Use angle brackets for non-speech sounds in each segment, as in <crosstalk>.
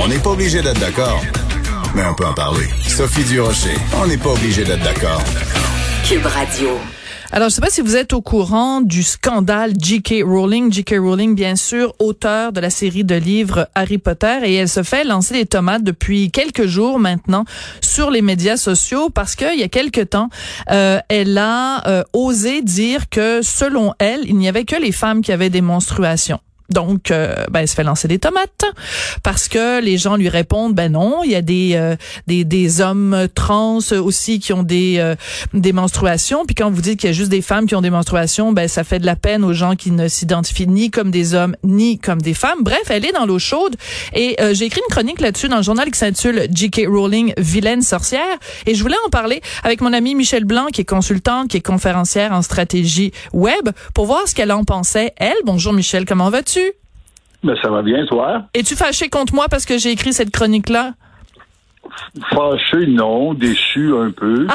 On n'est pas obligé d'être d'accord, mais on peut en parler. Sophie Durocher, on n'est pas obligé d'être d'accord. Cube Radio. Alors, je sais pas si vous êtes au courant du scandale J.K. Rowling. J.K. Rowling, bien sûr, auteur de la série de livres Harry Potter, et elle se fait lancer des tomates depuis quelques jours maintenant sur les médias sociaux parce qu'il y a quelque temps, euh, elle a euh, osé dire que, selon elle, il n'y avait que les femmes qui avaient des menstruations. Donc, euh, ben, elle se fait lancer des tomates parce que les gens lui répondent, ben non, il y a des euh, des, des, hommes trans aussi qui ont des euh, des menstruations. Puis quand vous dites qu'il y a juste des femmes qui ont des menstruations, ben ça fait de la peine aux gens qui ne s'identifient ni comme des hommes ni comme des femmes. Bref, elle est dans l'eau chaude et j'ai écrit une chronique là-dessus dans le journal qui s'intitule J.K. Rowling, vilaine sorcière. Et je voulais en parler avec mon ami Michel Blanc, qui est consultante, qui est conférencière en stratégie web, pour voir ce qu'elle en pensait. Elle, bonjour Michel, comment vas-tu? Ben, ça va bien, toi? Es-tu fâché contre moi parce que j'ai écrit cette chronique-là? Fâché, non. Déçu, un peu.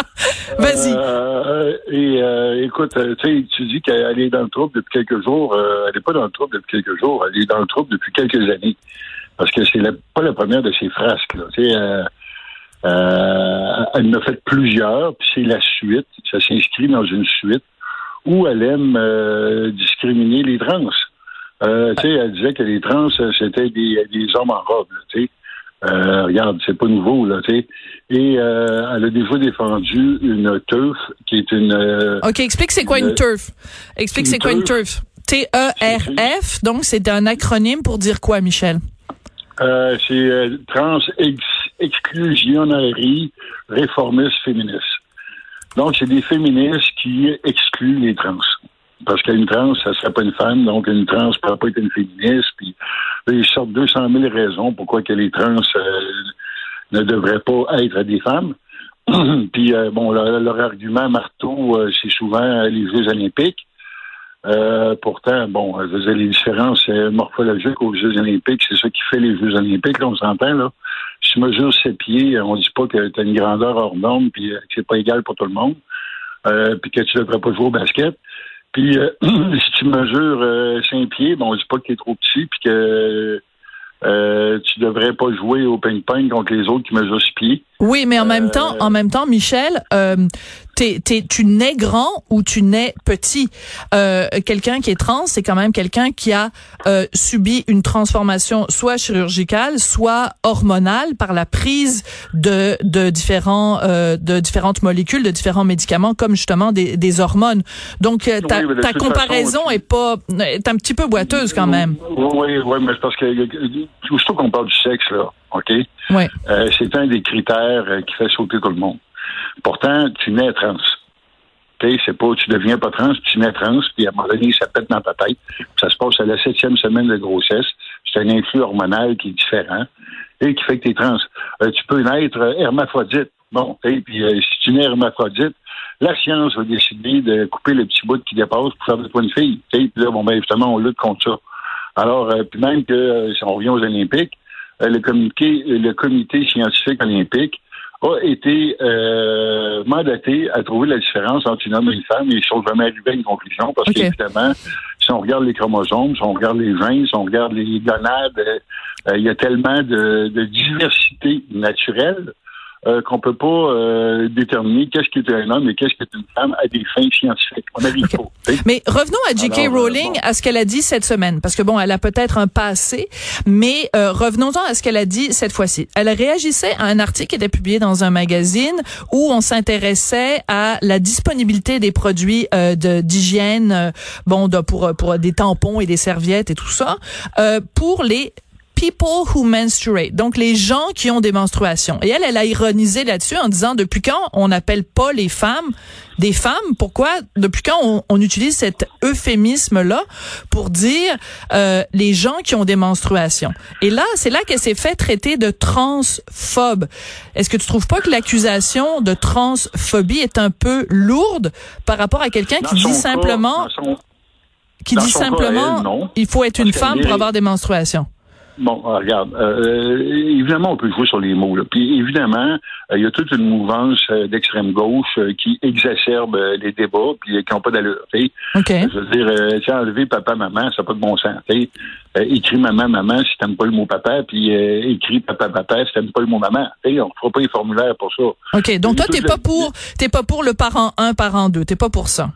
<laughs> Vas-y. Euh, et euh, écoute, euh, tu dis qu'elle est dans le trouble depuis quelques jours. elle n'est pas dans le trouble depuis quelques jours. Elle est dans le trouble depuis quelques années. Parce que c'est pas la première de ses frasques. Là. elle en a fait plusieurs, puis c'est la suite. Ça s'inscrit dans une suite où elle aime discriminer les trans. Euh, tu sais, elle disait que les trans, c'était des, des hommes en robe, tu sais. Euh, regarde, c'est pas nouveau, là, tu sais. Et euh, elle a déjà défendu une TERF, qui est une... Euh, OK, explique c'est quoi une, TERF. Explique c'est quoi une TERF. T-E-R-F, donc c'est un acronyme pour dire quoi, Michel? Euh, c'est Trans Exclusionary Réformistes Féministes. Donc, c'est des féministes qui excluent les trans. Parce qu'une trans, ça serait pas une femme, donc une trans ne pourrait pas être une féministe. Puis ils sortent 200 000 raisons pourquoi que les trans euh, ne devraient pas être des femmes. <clears throat> puis euh, bon, leur, argument marteau, euh, c'est souvent les Jeux olympiques. pourtant, bon, je veux les différences morphologiques aux Jeux olympiques, c'est ça qui fait les Jeux olympiques, là, on s'entend, là. Si tu mesures ses pieds, on dit pas que tu as une grandeur hors norme, puis que c'est pas égal pour tout le monde, puis que tu ne devrais pas jouer au basket. Puis euh, <clears throat> si tu mesures euh, 5 pieds, bon, je dis pas que tu es trop petit, puis que euh, tu devrais pas jouer au ping-pong contre les autres qui mesurent 6 pieds. Oui, mais en même temps, en même temps, Michel, euh, t'es, t'es, tu nais grand ou tu nais petit? Euh, quelqu'un qui est trans, c'est quand même quelqu'un qui a euh, subi une transformation soit chirurgicale, soit hormonale par la prise de, de différents euh, de différentes molécules, de différents médicaments, comme justement des, des hormones. Donc euh, ta, ta comparaison est pas est un petit peu boiteuse quand même. Oui, oui, mais c'est parce que surtout qu'on parle du sexe là, ok? Euh, c'est un des critères qui fait sauter tout le monde. Pourtant, tu nais trans. Tu c'est pas, tu deviens pas trans, tu nais trans, puis à un moment donné, ça pète dans ta tête. Ça se passe à la septième semaine de grossesse. C'est un influx hormonal qui est différent et qui fait que tu es trans. Euh, tu peux naître hermaphrodite. Bon, puis euh, si tu nais hermaphrodite, la science va décider de couper le petit bout qui dépasse pour faire de toi une fille. Puis là, bon, ben, justement, on lutte contre ça. Alors, euh, puis même que si on revient aux Olympiques, le comité, le comité scientifique olympique a été euh, mandaté à trouver la différence entre une homme et une femme. Et ils sont jamais arrivés à une conclusion parce qu'évidemment, si on regarde les chromosomes, si on regarde les gènes, si on regarde les gonades, euh, il y a tellement de diversité naturelle euh, qu'on peut pas euh, déterminer qu'est-ce qui est un homme et qu'est-ce qui est une femme à des fins scientifiques. On n'arrive pas. Mais revenons à J.K. Euh, Rowling, à ce qu'elle a dit cette semaine, parce que bon, elle a peut-être un passé, mais revenons-en à ce qu'elle a dit cette fois-ci. Elle réagissait à un article qui était publié dans un magazine où on s'intéressait à la disponibilité des produits de d'hygiène, bon, de, pour pour des tampons et des serviettes et tout ça, pour les people who menstruate, donc les gens qui ont des menstruations. Et elle, elle a ironisé là-dessus en disant depuis quand on n'appelle pas les femmes des femmes? Pourquoi depuis quand on, on utilise cet euphémisme-là pour dire euh, les gens qui ont des menstruations? Et là, c'est là qu'elle s'est fait traiter de transphobe. Est-ce que tu trouves pas que l'accusation de transphobie est un peu lourde par rapport à quelqu'un qui dit simplement qui dit simplement il faut être une femme pour avoir des menstruations? Bon, euh, regarde, euh, évidemment, on peut jouer sur les mots. Là. Puis évidemment, euh, il y a toute une mouvance d'extrême gauche qui exacerbe les débats puis qui n'ont pas d'allure. Okay. Je veux dire, tiens, enlever papa, maman, ça n'a pas de bon sens. écris maman, maman si t'aimes pas le mot papa, puis écris papa, papa si t'aimes pas le mot maman. T'sais, on ne fera pas les formulaires pour ça. OK, donc toi, t'es pas pour t'es pas pour le parent 1, parent 2, t'es pas pour ça.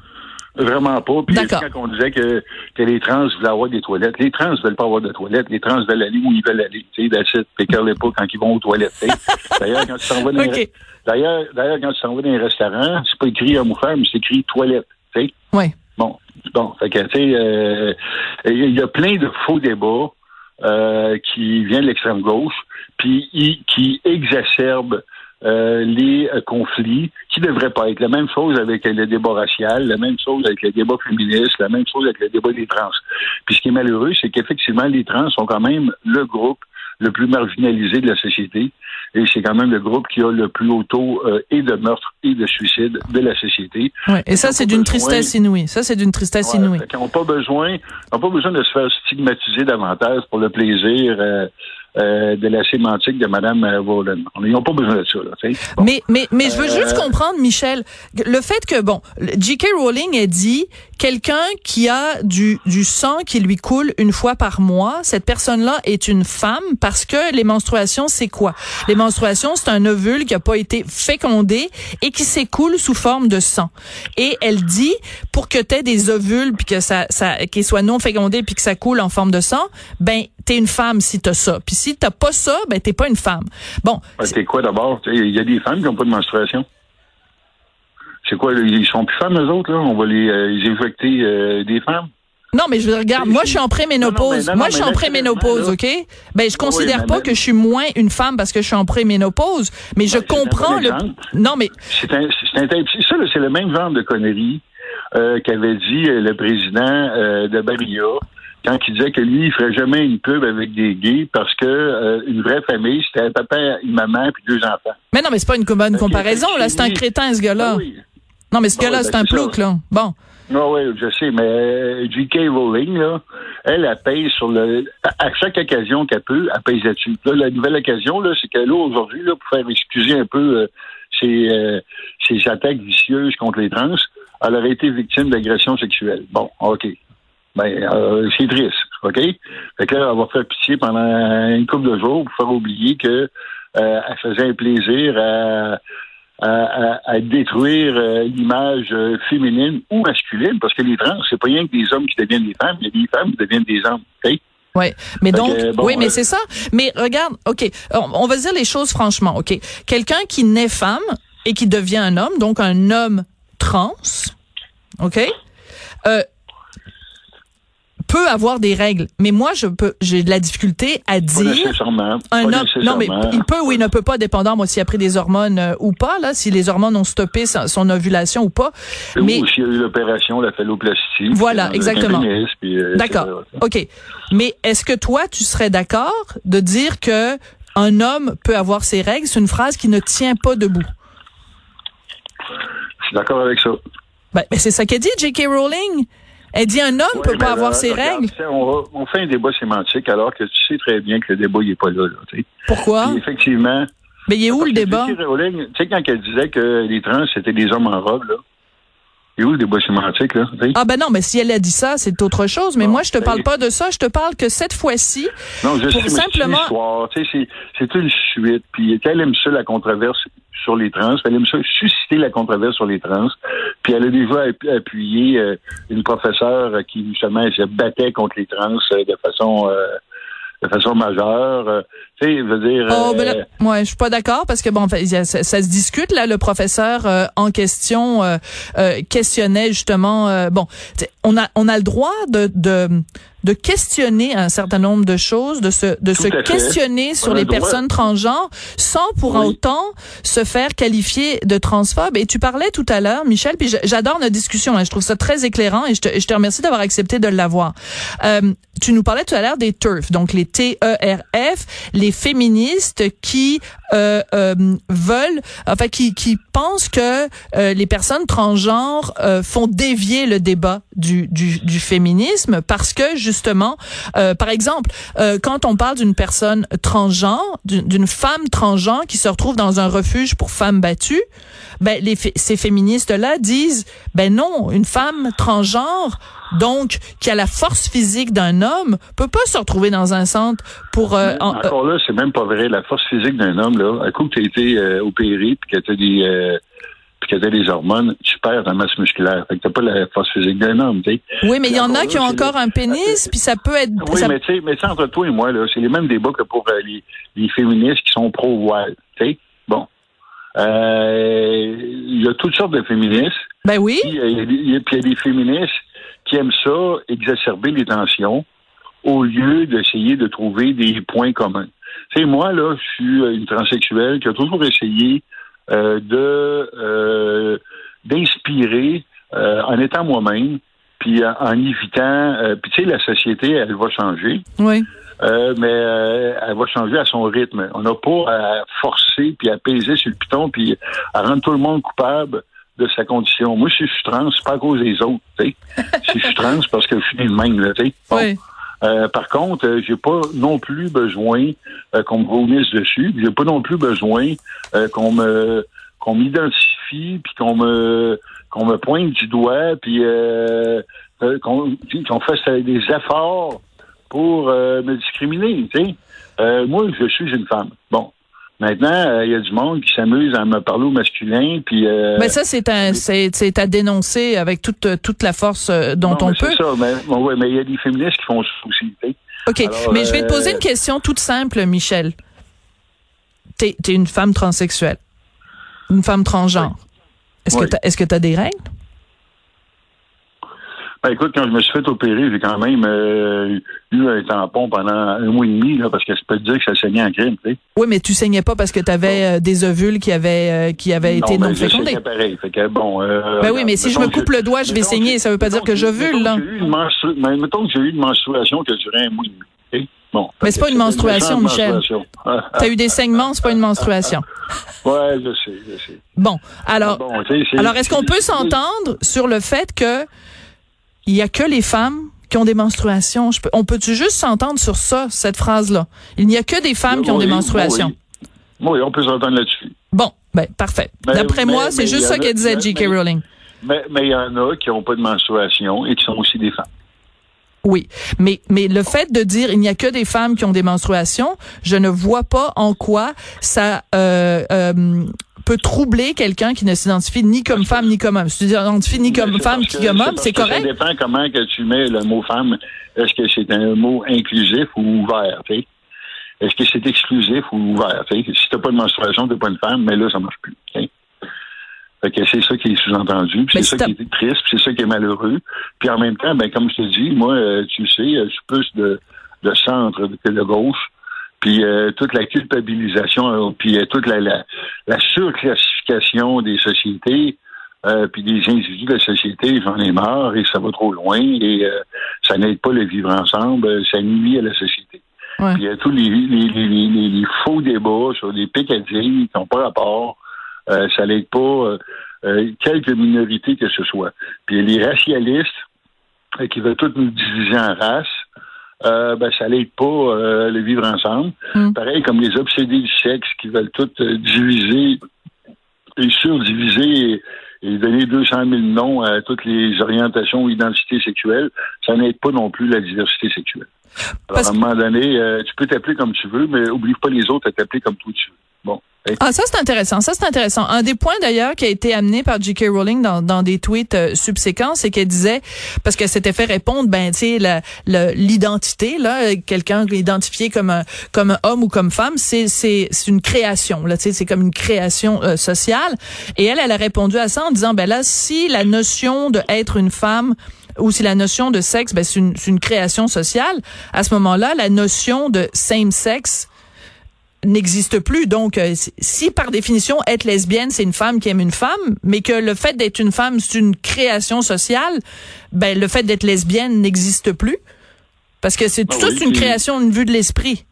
Vraiment pas. Puis quand on disait que, que les trans voulaient avoir des toilettes, les trans veulent pas avoir de toilettes. Les trans veulent aller où ils veulent aller. Tu sais, pécale pas quand ils vont aux toilettes. D'ailleurs, quand tu s'en vas dans <laughs> D'ailleurs, d'ailleurs, quand tu s'en vas dans un restaurant, c'est pas écrit homme ou femme, c'est écrit toilette. Tu sais? Oui. Bon. Bon. Fait que, tu sais, euh, il y a plein de faux débats euh, qui viennent de l'extrême gauche, puis qui exacerbent euh, les euh, conflits qui devraient pas être. La même chose avec le débat racial, la même chose avec le débat féministe, la même chose avec le débat des trans. Puis ce qui est malheureux, c'est qu'effectivement, les trans sont quand même le groupe le plus marginalisé de la société. Et c'est quand même le groupe qui a le plus haut taux euh, et de meurtre et de suicide de la société. Ouais, et ça, c'est d'une tristesse inouïe. Ça, c'est d'une tristesse inouïe. Ils n'ont pas besoin, pas besoin de se faire stigmatiser davantage pour le plaisir euh, de la sémantique de Mme Wallen. Ils n'ont pas besoin de ça. Là, Mais, mais, mais je veux juste euh, comprendre, Michel, le fait que, bon, J.K. Rowling a dit quelqu'un qui a du, du sang qui lui coule une fois par mois, cette personne-là est une femme parce que les menstruations, c'est quoi? Les menstruations, c'est un ovule qui a pas été fécondé et qui s'écoule sous forme de sang. Et elle dit, pour que tu aies des ovules puis que ça, ça, qu'ils soient non fécondés puis que ça coule en forme de sang, ben, t'es une femme si t'as ça. Puis si t'as pas ça, ben t'es pas une femme. Bon. t'es quoi d'abord? Il y a des femmes qui n'ont pas de menstruation. C'est quoi? Ils sont plus femmes, eux autres, là? On va les, euh, les éjecter euh, des femmes? Non, mais je regarde, moi je suis en préménopause. Moi je suis en préménopause, OK? Ben je considère pas que je suis moins une femme parce que je suis en préménopause, mais je comprends le Non, mais c'est un, un, ça c'est le même genre de conneries euh, qu'avait dit le président de Barilla quand il disait que lui, il ferait jamais une pub avec des gays parce que euh, une vraie famille, c'était un papa, une maman puis deux enfants. Mais non, mais c'est pas une bonne comparaison, là. C'est un crétin, ce gars-là. Ah non, mais ce ah gars-là, c'est ben, un plouc, là. Bon. Non, oui, je sais, mais euh, J.K. Rowling, là, elle, elle paye sur le. À chaque occasion qu'elle peut, elle paye là-dessus. Là, la nouvelle occasion, là, c'est qu'elle, là, aujourd'hui, là, pour faire excuser un peu euh, ses, ses attaques vicieuses contre les trans, elle aurait été victime d'agression sexuelle. Bon, OK ben, euh, c'est triste, OK? Fait que là, elle va faire pitié pendant une couple de jours pour faire oublier que euh, elle faisait un plaisir à, à, détruire euh, l'image féminine ou masculine, parce que les trans, c'est pas rien que des hommes qui deviennent des femmes, il y a des femmes qui deviennent des hommes, OK? Oui, mais donc, oui, mais c'est ça. Mais regarde, ok, on, va dire les choses franchement, ok? Quelqu'un qui naît femme et qui devient un homme, donc un homme trans, ok? Euh, peut avoir des règles, mais moi je peux j'ai de la difficulté à dire un homme non mais il peut ou il ne peut pas dépendant moi s'il a pris des hormones euh, ou pas là si les hormones ont stoppé son, ovulation ou pas mais ou s'il y a eu l'opération la phalloplastie voilà exactement. euh, d'accord. ok. Mais est-ce que toi tu serais d'accord de dire que un homme peut avoir ses règles? C'est une phrase qui ne tient pas debout. Je suis d'accord avec ça. Ben, c'est ça qu'a dit J.K. Rowling elle dit un homme peut pas avoir ses règles. On, fait un débat sémantique alors que tu sais très bien que le débat n'est pas là. là Pourquoi? effectivement. Mais il est où le débat? Tu sais, quand elle disait que les trans, c'était des hommes en robe, là. Il est où le débat sémantique, là? Ah ben non, mais si elle a dit ça, c'est autre chose. Mais moi, je te parle pas de ça. Je te parle que cette fois-ci, non, je pour sais, simplement... C'est une suite. Puis elle aime ça, la controverse sur les trans. Elle aime ça susciter la controverse sur les trans. Puis elle a déjà appuyé euh, une professeure qui justement se battait contre les trans euh, de façon euh, de façon majeure. tu sais, veut dire. Oh, ben là, ouais, je suis pas d'accord parce que bon, ça, ça, se discute là. Le professeur en question questionnait justement. bon, on a on a le droit de, de de questionner un certain nombre de choses, de se de se questionner sur les personnes transgenres sans pour autant se faire qualifier de transphobe. Et tu parlais tout à l'heure, Michel, puis j'adore notre discussion. Hein, je trouve ça très éclairant et je te, je te remercie d'avoir accepté de l'avoir. Euh, tu nous parlais tout à l'heure des TERF, donc les T-E-R-F, les féministes qui euh, euh, veulent, enfin qui, qui pensent que euh, les personnes transgenres euh, font dévier le débat du, du, du féminisme parce que justement, euh, par exemple, quand on parle d'une personne transgenre, d'une femme transgenre qui se retrouve dans un refuge pour femmes battues, ben les, ces féministes-là disent, ben non, une femme transgenre donc qui a la force physique d'un homme, peut pas se retrouver dans un centre pour. Euh, encore là, c'est même pas vrai. La force physique d'un homme, là, un coup que tu as été euh, opéré puis que tu as des euh, puis que des hormones, tu perds ta masse musculaire. Fait que t'as pas la force physique d'un homme, tu Oui, mais il y en a qui ont encore un pénis, puis ça peut être. Oui, mais tu sais, mais entre toi et moi, là, c'est les mêmes débats que pour les, les, féministes qui sont pro-voile. Tu sais, bon. Il y a toutes sortes de féministes. Ben oui. Puis il y, a des féministes qui aiment ça, exacerber les tensions, au lieu d'essayer de trouver des points communs. Tu sais, moi, là, je suis une transsexuelle qui a toujours essayé euh, de euh, d'inspirer euh, en étant moi-même, puis en évitant. puis tu sais, la société, elle va changer. Oui. mais elle va changer à son rythme. On n'a pas à forcer puis à peser sur le piton puis à rendre tout le monde coupable de sa condition. Moi, si je suis trans, c'est pas à cause des autres. si je suis trans, parce que je suis le même. Là, oui. Euh, par contre, euh, j'ai pas non plus besoin euh, qu'on me reunisse dessus. J'ai pas non plus besoin qu'on me qu'on m'identifie puis qu'on me qu'on me pointe du doigt puis qu'on qu'on fasse des efforts pour me discriminer. moi, je suis une femme. Bon, Maintenant, euh, il y a du monde qui s'amuse à me parler au masculin, puis. Euh, mais ça, c'est un, c'est, à dénoncer avec toute toute la force euh, dont on peut. C'est ça, mais ouais, mais il y a des féministes qui font aussi. Ok, mais je vais te poser une question toute simple, Michel. T'es es une femme transsexuelle, une femme transgenre. Est-ce que est-ce que t'as des règles? Ben, écoute, quand je me suis fait opérer, j'ai quand même euh, eu un tampon pendant un mois et demi, là, parce que je peux te dire que ça saignait en crime, tu sais. Oui, mais tu saignais pas parce que tu avais euh, des ovules qui avaient, euh, qui avaient été non, ben, fécondés. pareil. Fait que, bon, ben oui, mais si je me coupe le doigt, je vais saigner. Ça veut pas dire que j'ovule, là. Mais mettons que j'ai eu une menstruation qui a duré un mois et demi. Bon, mais c'est pas une menstruation, Michel. Tu <laughs> as eu des saignements, c'est pas une menstruation. <laughs> ouais, je sais, je sais. Bon, alors, alors est-ce qu'on peut s'entendre sur le fait que il y a que les femmes qui ont des menstruations. on peut-tu juste s'entendre sur ça, cette phrase-là? Il n'y a que des femmes qui ont des menstruations. Oui. on peut s'entendre là-dessus. Bon, ben, parfait. D'après moi, c'est juste ça qu'elle disait J.K. Rowling. Mais il y en a qui n'ont pas de menstruation et qui sont aussi des femmes. Oui, mais mais le fait de dire il n'y a que des femmes qui ont des menstruations, je ne vois pas en quoi ça euh, euh, peut troubler quelqu'un qui ne s'identifie ni comme femme ni comme homme. Si tu t'identifies ni comme femme ni comme homme, c'est correct. Ça dépend comment que tu mets le mot femme. Est-ce que c'est un mot inclusif ou ouvert, Est-ce que c'est exclusif ou ouvert, Si tu Si t'as pas de menstruation, t'es pas une femme, mais là, ça marche plus, Fait que c'est ça qui est sous-entendu, c'est ça qui est triste, c'est ça qui est malheureux. Puis en même temps, ben comme je te dis, moi, euh, tu sais, je suis plus de, de centre que de gauche puis euh, toute la culpabilisation, euh, puis euh, toute la, la, surclassification des sociétés, puis des individus de la société, j'en ai marre et ça va trop loin et ça n'aide pas le vivre ensemble, ça nuit à la société. Puis il y a tous les, les, les, les, faux débats sur des picadilles qui n'ont pas rapport, ça n'aide pas quelques minorités que ce soit. Puis les racialistes qui veulent toutes nous diviser en races, euh, ben, ça n'aide pas euh, le vivre ensemble. Mm. Pareil comme les obsédés du sexe qui veulent tout euh, diviser et surdiviser et, donner 200 000 noms à toutes les orientations ou identités sexuelles, ça n'aide pas non plus la diversité sexuelle. Alors, à un moment donné, euh, tu peux t'appeler comme tu veux, mais oublie pas les autres à t'appeler comme toi tu veux. Bon. Ah, ça, c'est intéressant. Ça, c'est intéressant. Un des points, d'ailleurs, qui a été amené par J.K. Rowling dans, dans des tweets euh, subséquents, c'est qu'elle disait, parce qu'elle s'était fait répondre, ben, tu sais, l'identité, là, quelqu'un identifié comme un, comme un homme ou comme femme, c'est, c'est, c'est une création, là, tu sais, c'est comme une création euh, sociale. Et elle, elle a répondu à ça en disant, ben là, si la notion de être une femme ou si la notion de sexe, ben, c'est une, une, création sociale, à ce moment-là, la notion de same sex n'existe plus. Donc, euh, si par définition être lesbienne, c'est une femme qui aime une femme, mais que le fait d'être une femme, c'est une création sociale, ben le fait d'être lesbienne n'existe plus. Parce que c'est ah tout une création, une vue de l'esprit.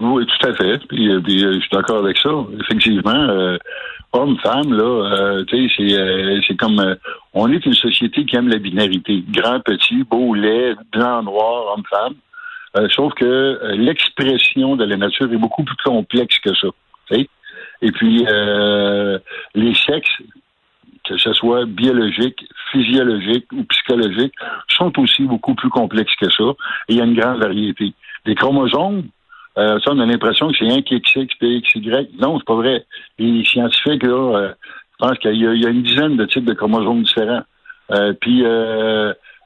Oui, tout à fait. Puis, euh, euh, je suis d'accord avec ça. Effectivement, homme, femme, là, tu sais, c'est comme on est une société qui aime la binarité. Grand, petit, beau, laid, blanc, noir, homme, femme. Euh, sauf que euh, l'expression de la nature est beaucoup plus complexe que ça. Et puis, euh, les sexes, que ce soit biologique, physiologique ou psychologique, sont aussi beaucoup plus complexes que ça. Et il y a une grande variété. Les chromosomes, ça, on a l'impression que c'est un qui est X, P, X, Y. Non, c'est pas vrai. Les scientifiques, là, je pense qu'il y, a une dizaine de types de chromosomes différents. puis,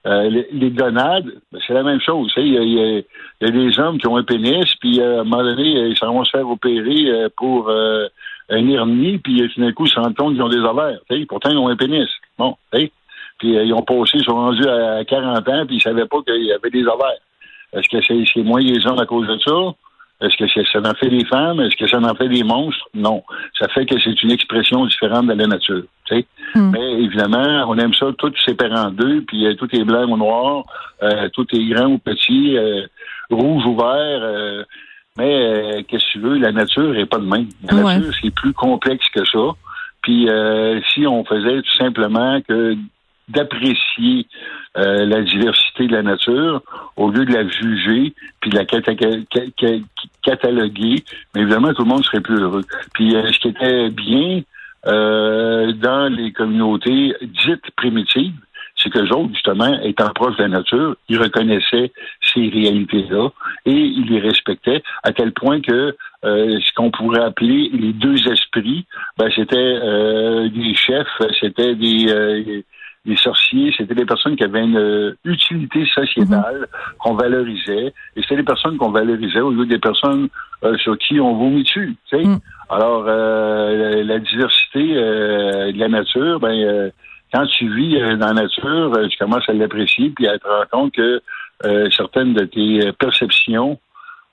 euh, les, gonades, ben, c'est la même chose. Il y, a, des hommes qui ont un pénis, puis euh, à un moment donné, ils s'en vont se faire opérer euh, pour un hernie, puis tout d'un coup, ils se rendent compte qu'ils ont des ovaires. Pourtant, ils ont un pénis. Bon, puis ils ont passé, ils sont rendus à 40 ans, puis ils savaient pas qu'il y avait des ovaires. Est-ce que c'est moins les hommes à cause de ça? Est-ce que ça en fait des femmes? Est-ce que ça en fait des monstres? Non. Ça fait que c'est une expression différente de la nature. Hmm. Mais évidemment, on aime ça tout séparé en deux, puis euh, tout est blanc ou noir, euh, tout est grand ou petit, euh, rouge ou vert. mais qu'est-ce que tu veux, la nature est pas de même. La nature, c'est plus complexe que ça. Puis si on faisait tout simplement que d'apprécier euh, la diversité de la nature au lieu de la juger puis de la cataloguer. Mais évidemment, tout le monde serait plus heureux. Puis euh, ce qui était bien euh, dans les communautés dites primitives, c'est que les autres, justement, étant proches de la nature, ils reconnaissaient ces réalités-là et ils les respectaient à tel point que ce qu'on pourrait appeler les deux esprits, ben, c'était des chefs, c'était des les sorciers, c'était des personnes qui avaient une euh, utilité sociétale mhm. qu'on valorisait, et c'était des personnes qu'on valorisait au lieu des personnes euh, sur qui on vomit dessus. Tu sais? Mhm. Alors, euh, la, diversité de la nature, ben, quand tu vis dans la nature, tu commences à l'apprécier, puis à te rendre compte que certaines de tes perceptions,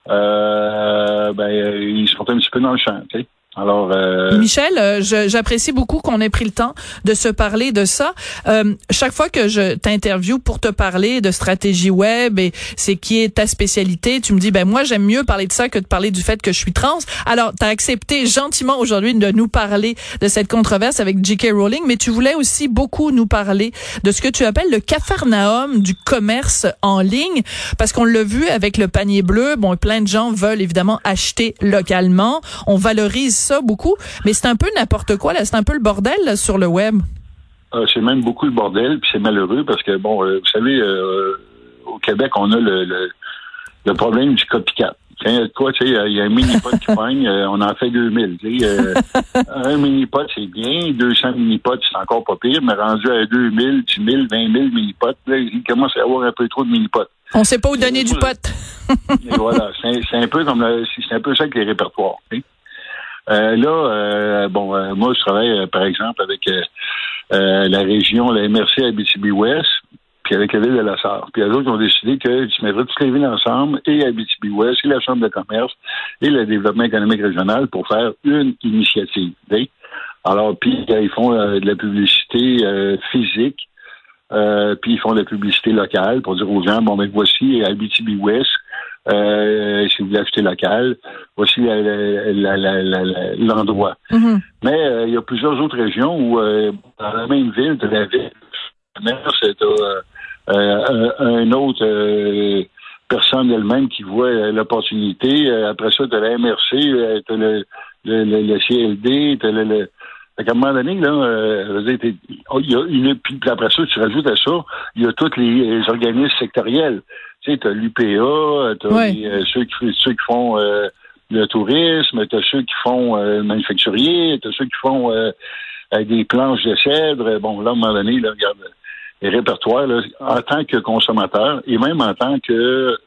ben, ils sont un petit peu dans le champ. Tu sais? Euh... Michel, euh, j'apprécie beaucoup qu'on ait pris le temps de se parler de ça. Euh, chaque fois que je t'interview pour te parler de stratégie web et c'est qui est ta spécialité, tu me dis ben moi j'aime mieux parler de ça que de parler du fait que je suis trans. Alors, tu as accepté gentiment aujourd'hui de nous parler de cette controverse avec J.K. Rowling, mais tu voulais aussi beaucoup nous parler de ce que tu appelles le cafarnaum du commerce en ligne parce qu'on l'a vu avec le panier bleu, bon plein de gens veulent évidemment acheter localement, on valorise ça beaucoup, mais c'est un peu n'importe quoi, là. C'est un peu le bordel sur le web. Euh, c'est même beaucoup le bordel, puis c'est malheureux parce que, bon, euh, vous savez, euh, au Québec, on a le, le, problème du copycat. Il y a quoi, tu sais, il y a un mini-pot qui <laughs> pogne, on en fait 2000. Tu sais, un mini-pot, c'est bien. 200 mini-pots, c'est encore pas pire. Mais rendu à 2000, 10 000, 20 000 mini-pots, là, il commence à y avoir un peu trop de mini-pots. On sait pas où donner du pot. <laughs> voilà, c'est un peu comme c'est un peu ça avec les répertoires. Euh, là, euh, bon, euh, moi, je travaille, par exemple, avec la région, la MRC Abitibi-Ouest, puis avec la ville de la Sarre. Puis les autres ont décidé que tu mettrais toutes les villes ensemble, et Abitibi-Ouest, et la Chambre de commerce, et le développement économique régional pour faire une initiative. Alors, puis ils font de la publicité physique, puis ils font de la publicité locale pour dire aux gens, bon, ben voici Abitibi-Ouest, euh, si vous voulez acheter local, voici l'endroit. Mm-hmm. Mais euh, il y a plusieurs autres régions où, euh, dans la même ville, de la ville, c'est un autre personne elle-même qui voit l'opportunité. Après ça, de la MRC, tu le, le, le, CLD, le, à un moment donné, là, oh, il y a une, puis après ça, tu rajoutes à ça, il y a tous les organismes sectoriels. Tu sais, t'as l'UPA, t'as euh, ceux, qui, ceux qui font euh, le tourisme, t'as ceux qui font euh, le manufacturier, t'as ceux qui font des planches de cèdre. Bon, là, à un moment donné, là, regarde, les répertoires, là, en tant que consommateur et même en tant que,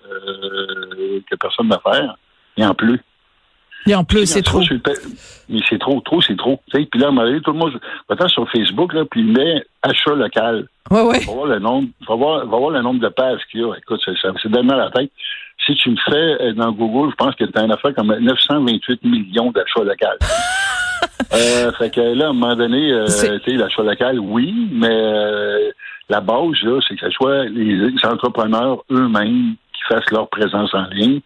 que personne d'affaires, il en plus. Et en plus, c'est trop. Mais c'est trop, trop, c'est trop. Puis là, tout le monde va sur Facebook, là, puis il met achat local. Ouais, ouais. Va voir le nombre, va voir, va voir le nombre de pages qu'il y a. Écoute, c'est donne la tête. Si tu me fais euh, dans Google, je pense que tu as une affaire comme 928 millions d'achats locaux. <laughs> euh, fait que là, à un moment donné, euh, tu sais, l'achat local, oui, mais euh, la base, là, c'est que ce soit les entrepreneurs eux-mêmes qui fassent leur présence en ligne.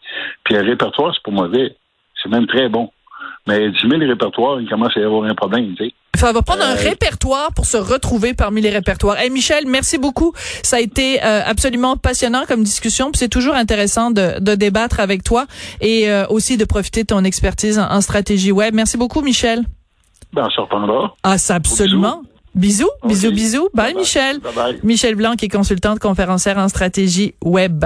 Puis un répertoire, c'est pas mauvais. C'est même très bon. Mais 10 000 répertoires, il commence à y avoir un problème, tu sais. Ça va prendre un euh, répertoire pour se retrouver parmi les répertoires. Hey Michel, merci beaucoup. Ça a été euh, absolument passionnant comme discussion. C'est toujours intéressant de, de, débattre avec toi et euh, aussi de profiter de ton expertise en, stratégie web. Merci beaucoup, Michel. Ben, on se reprendra. Ah, ça absolument. Bisous, bisous, bisous. Bye, Michel. Bye bye. Michel Blanc, qui est consultante conférencière en stratégie web.